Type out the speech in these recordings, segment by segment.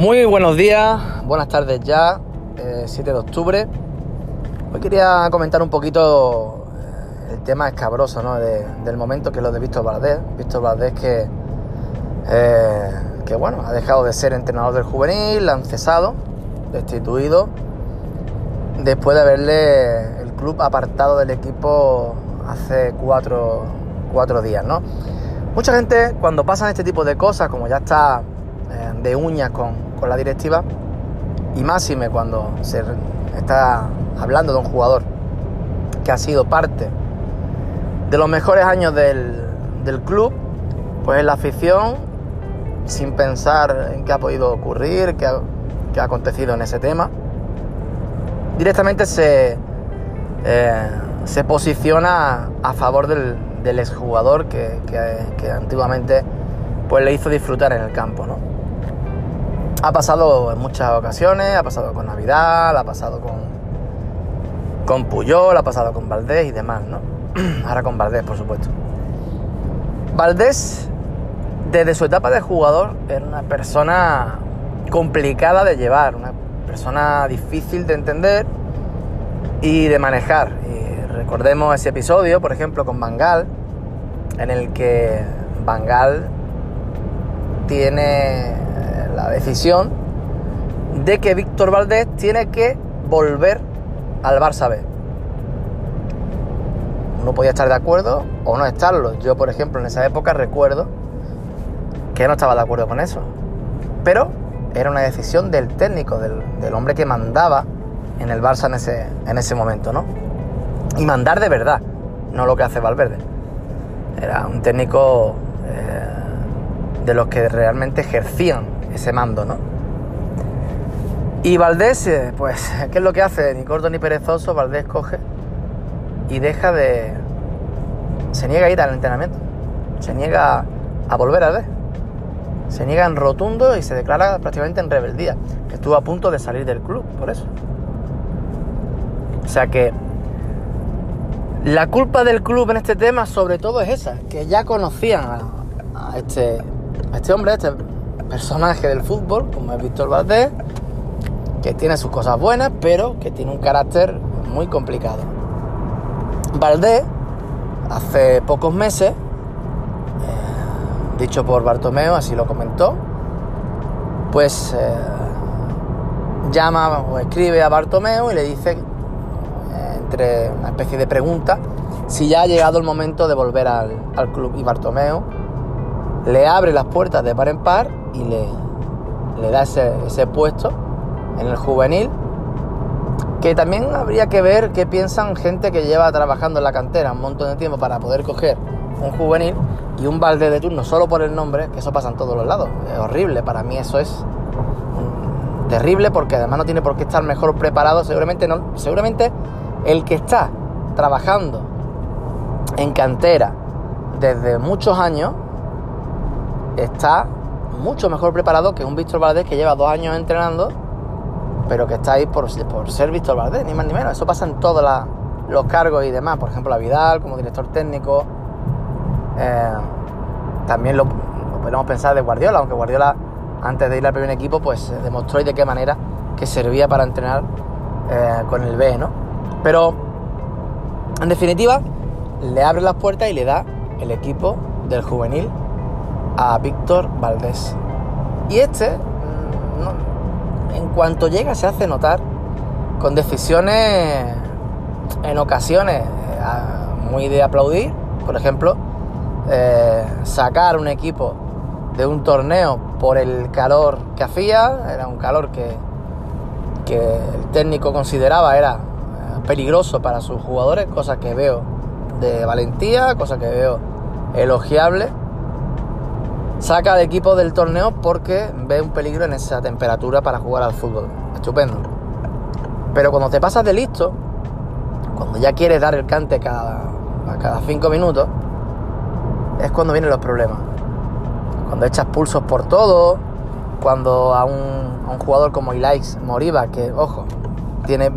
Muy buenos días, buenas tardes ya, eh, 7 de octubre. Hoy quería comentar un poquito eh, el tema escabroso ¿no? de, del momento que es lo de Víctor Valdés. Víctor Valdés que, eh, que bueno, ha dejado de ser entrenador del juvenil, han cesado, destituido, después de haberle el club apartado del equipo hace cuatro, cuatro días, ¿no? Mucha gente cuando pasan este tipo de cosas, como ya está eh, de uñas con, con, la directiva, y máxime cuando se está hablando de un jugador que ha sido parte de los mejores años del, del club, pues la afición, sin pensar en qué ha podido ocurrir, qué ha, qué ha acontecido en ese tema, directamente se, eh, se posiciona a favor del, exjugador que, que, que, antiguamente pues le hizo disfrutar en el campo, ¿no? Ha pasado en muchas ocasiones, ha pasado con Navidad, ha pasado con, con Puyol, ha pasado con Valdés y demás, ¿no? Ahora con Valdés, por supuesto. Valdés, desde su etapa de jugador, era una persona complicada de llevar, una persona difícil de entender y de manejar. Y recordemos ese episodio, por ejemplo, con Bangal, en el que Bangal tiene la decisión de que Víctor Valdés tiene que volver al Barça B. Uno podía estar de acuerdo o no estarlo. Yo, por ejemplo, en esa época recuerdo que no estaba de acuerdo con eso. Pero era una decisión del técnico, del, hombre que mandaba en el Barça en ese, en ese momento, ¿no? Y mandar de verdad, no lo que hace Valverde. Era un técnico eh, de los que realmente ejercían ese mando, ¿no? Y Valdés, eh, pues, ¿qué es lo que hace? Ni corto ni perezoso, Valdés coge y deja de... Se niega a ir al entrenamiento, se niega a volver a ver, se niega en rotundo y se declara prácticamente en rebeldía. Estuvo a punto de salir del club, por eso. O sea que la culpa del club en este tema sobre todo es esa, que ya conocían a, este, a este hombre, a este personaje del fútbol, como es Víctor Valdés, que tiene sus cosas buenas, pero que tiene un carácter muy complicado. Valdés, hace pocos meses, eh, dicho por Bartomeo, así lo comentó, pues eh, llama o escribe a Bartomeo y le dice, eh, entre una especie de pregunta, si ya ha llegado el momento de volver al, al club. Y Bartomeo le abre las puertas de par en par y le, le da ese, ese puesto en el juvenil, que también habría que ver qué piensan gente que lleva trabajando en la cantera un montón de tiempo para poder coger un juvenil y un balde de turno solo por el nombre, que eso pasa en todos los lados. Es horrible, para mí eso es terrible porque además no tiene por qué estar mejor preparado, seguramente no, seguramente el que está trabajando en cantera desde muchos años está mucho mejor preparado que un Víctor Valdés que lleva dos años entrenando pero que está ahí por, por ser Víctor Valdés, ni más ni menos. Eso pasa en todos los cargos y demás. Por ejemplo, a Vidal como director técnico. Eh, también lo, lo, podemos pensar de Guardiola, aunque Guardiola antes de ir al primer equipo pues demostró y de qué manera que servía para entrenar eh, con el B, ¿no? Pero, en definitiva, le abre las puertas y le da el equipo del juvenil a Víctor Valdés. Y este, no, en cuanto llega se hace notar con decisiones en ocasiones muy de aplaudir, por ejemplo, eh, sacar un equipo de un torneo por el calor que hacía, era un calor que, que el técnico consideraba era peligroso para sus jugadores, cosa que veo de valentía, cosa que veo elogiable saca al equipo del torneo porque ve un peligro en esa temperatura para jugar al fútbol. Estupendo. Pero cuando te pasas de listo, cuando ya quieres dar el cante cada, cada cinco minutos, es cuando vienen los problemas. Cuando echas pulsos por todo, cuando a un, a un jugador como Ilaix Moriba, que, ojo, tiene,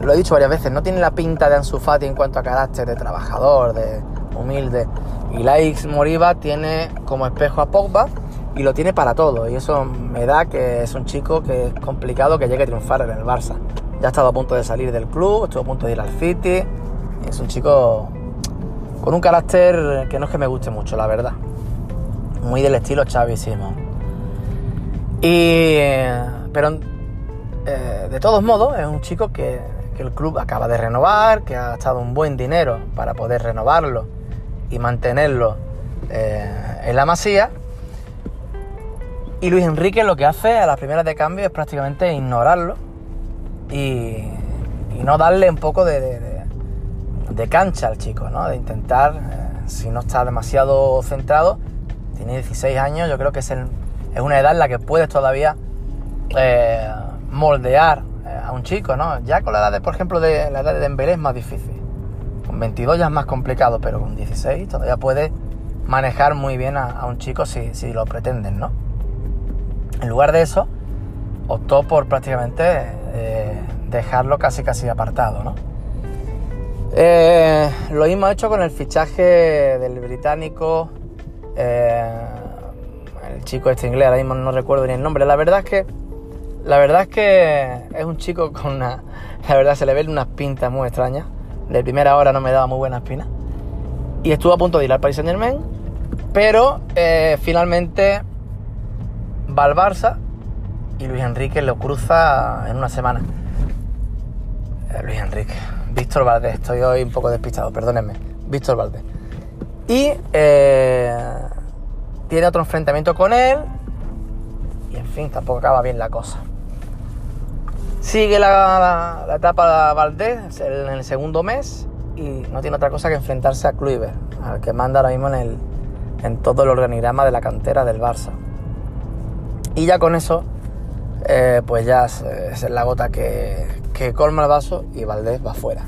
lo he dicho varias veces, no tiene la pinta de Ansu Fati en cuanto a carácter de trabajador, de humilde. Y Laix Moriba tiene como espejo a Pogba y lo tiene para todo. Y eso me da que es un chico que es complicado que llegue a triunfar en el Barça. Ya ha estado a punto de salir del club, estuvo a punto de ir al City. Es un chico con un carácter que no es que me guste mucho, la verdad. Muy del estilo Xavi Simón. Y, pero eh, de todos modos es un chico que, el club acaba de renovar, que ha gastado un buen dinero para poder renovarlo y mantenerlo eh, en la masía. Y Luis Enrique lo que hace a las primeras de cambio es prácticamente ignorarlo y, no darle un poco de, cancha al chico, ¿no? De intentar, eh, si no está demasiado centrado, tiene 16 años, yo creo que es, es una edad en la que puedes todavía moldear eh, a un chico, ¿no? Ya con la edad, de, por ejemplo, de la edad de Dembélé es más difícil. Con 22 ya es más complicado, pero con 16 todavía puede manejar muy bien a, un chico si, lo pretenden, ¿no? En lugar de eso, optó por prácticamente eh, dejarlo casi casi apartado, ¿no? Eh, lo mismo hecho con el fichaje del británico, el chico este inglés, ahora mismo no recuerdo ni el nombre. La verdad es que la verdad es que es un chico con una... La verdad se le ven unas pintas muy extrañas. De primera hora no me daba muy buena espina. Y estuvo a punto de ir al Paris Saint Germain. Pero eh, finalmente va al Barça y Luis Enrique lo cruza en una semana. Eh, Luis Enrique. Víctor Valdés. Estoy hoy un poco despistado, perdónenme. Víctor Valdés. Y eh, tiene otro enfrentamiento con él. Y en fin, tampoco acaba bien la cosa. Sigue la, etapa de Valdés en el segundo mes y no tiene otra cosa que enfrentarse a Kluivert, al que manda ahora mismo en, el, en todo el organigrama de la cantera del Barça. Y ya con eso, eh, pues ya es, la gota que, que colma el vaso y Valdés va fuera.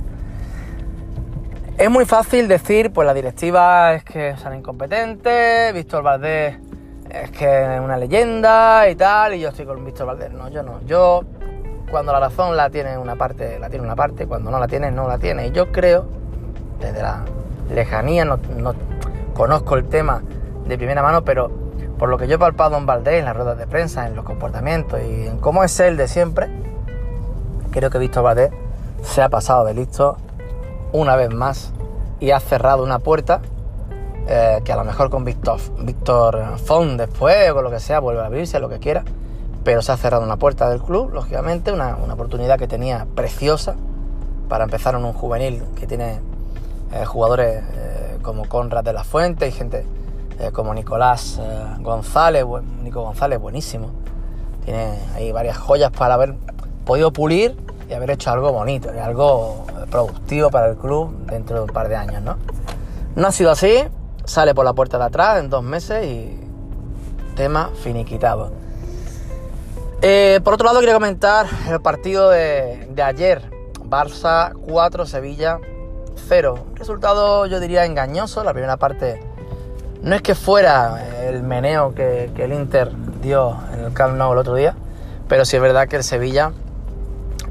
Es muy fácil decir, pues la directiva es que son incompetentes, Víctor Valdés es que es una leyenda y tal, y yo estoy con Víctor Valdés. No, yo no. Yo cuando la razón la tiene una parte, la tiene una parte, cuando no la tiene, no la tiene. Y yo creo, desde la lejanía, no, conozco el tema de primera mano, pero por lo que yo he palpado en Valdés, en las ruedas de prensa, en los comportamientos y en cómo es él de siempre, creo que Víctor Valdés se ha pasado de listo una vez más y ha cerrado una puerta eh, que a lo mejor con Víctor, Víctor Font después o con lo que sea vuelve a abrirse, lo que quiera pero se ha cerrado una puerta del club, lógicamente, una, oportunidad que tenía preciosa para empezar en un juvenil que tiene eh, jugadores eh, como Conrad de la Fuente y gente eh, como Nicolás González, Nico González, buenísimo. Tiene ahí varias joyas para haber podido pulir y haber hecho algo bonito algo productivo para el club dentro de un par de años, ¿no? No ha sido así, sale por la puerta de atrás en dos meses y tema finiquitado. Eh, por otro lado, quería comentar el partido de, ayer. Barça 4, Sevilla 0. Resultado, yo diría, engañoso. La primera parte no es que fuera el meneo que, el Inter dio en el Camp Nou el otro día, pero sí es verdad que el Sevilla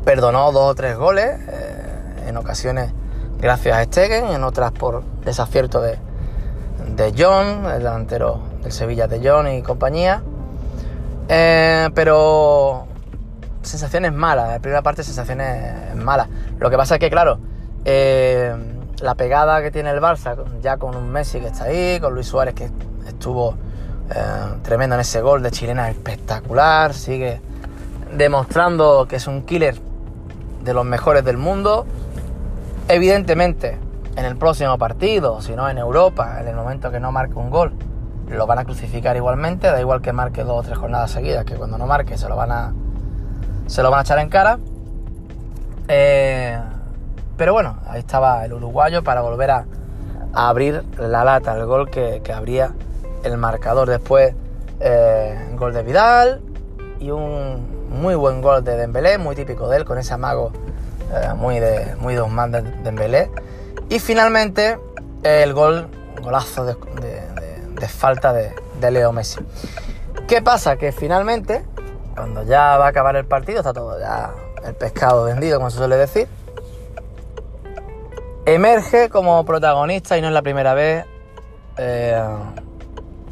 perdonó dos o tres goles, eh, en ocasiones gracias a Stegen, en otras por desacierto de, de John, el delantero del Sevilla de John y compañía. Eh, pero sensaciones malas, la primera parte sensaciones malas. Lo que pasa es que, claro, eh, la pegada que tiene el Barça, ya con un Messi que está ahí, con Luis Suárez que estuvo eh, tremendo en ese gol de chilena espectacular, sigue demostrando que es un killer de los mejores del mundo. Evidentemente, en el próximo partido, si no en Europa, en el momento que no marque un gol, lo van a crucificar igualmente, da igual que marque dos o tres jornadas seguidas, que cuando no marque se lo van a, se lo van a echar en cara. Eh, pero bueno, ahí estaba el uruguayo para volver a, abrir la lata, el gol que, que abría el marcador. Después, eh, gol de Vidal y un muy buen gol de Dembélé, muy típico de él, con ese amago eh, muy de muy dos de Dembélé. Y finalmente, el gol, golazo de de falta de, Leo Messi. ¿Qué pasa? Que finalmente, cuando ya va a acabar el partido, está todo ya el pescado vendido, como se suele decir, emerge como protagonista, y no es la primera vez, eh,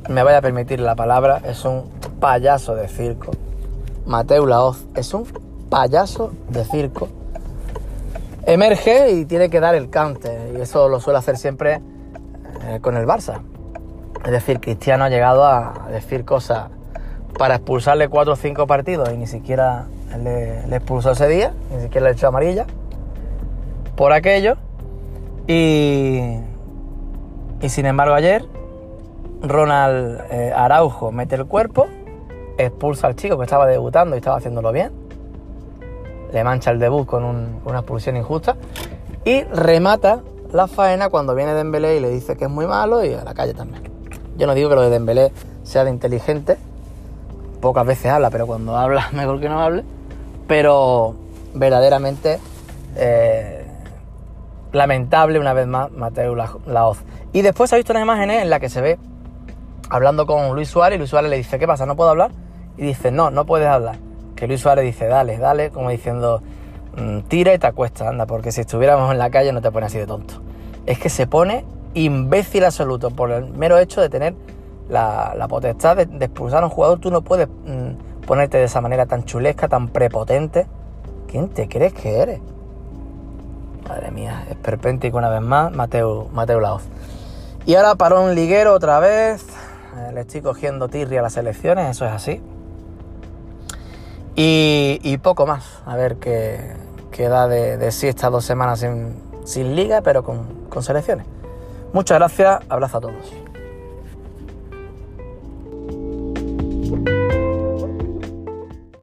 me vaya a permitir la palabra, es un payaso de circo. Mateo Laoz es un payaso de circo. Emerge y tiene que dar el cante, y eso lo suele hacer siempre eh, con el Barça. Es decir, Cristiano ha llegado a decir cosas para expulsarle cuatro o cinco partidos y ni siquiera le, expulsó ese día, ni siquiera le echó amarilla por aquello. Y, y sin embargo ayer Ronald eh, Araujo mete el cuerpo, expulsa al chico que estaba debutando y estaba haciéndolo bien, le mancha el debut con, una expulsión injusta y remata la faena cuando viene Dembélé y le dice que es muy malo y a la calle también. Yo no digo que lo de Dembélé sea de inteligente, pocas veces habla, pero cuando habla mejor que no hable, pero verdaderamente eh, lamentable una vez más Mateo Laoz. Y después ha visto unas imágenes en las que se ve hablando con Luis Suárez y Luis Suárez le dice, ¿qué pasa? ¿No puedo hablar? Y dice, no, no puedes hablar. Que Luis Suárez dice, dale, dale, como diciendo, mm, tira y te acuesta, anda, porque si estuviéramos en la calle no te pone así de tonto. Es que se pone imbécil absoluto por el mero hecho de tener la, potestad de, expulsar a un jugador. Tú no puedes mm, ponerte de esa manera tan chulesca, tan prepotente. ¿Quién te crees que eres? Madre mía, es perpéntico una vez más, Mateo, Mateo Laoz. Y ahora para un liguero otra vez. Eh, le estoy cogiendo tirria a las elecciones, eso es así. Y, poco más, a ver qué, da de, sí estas dos semanas sin, liga, pero con, con selecciones. Muchas gracias, abrazo a todos.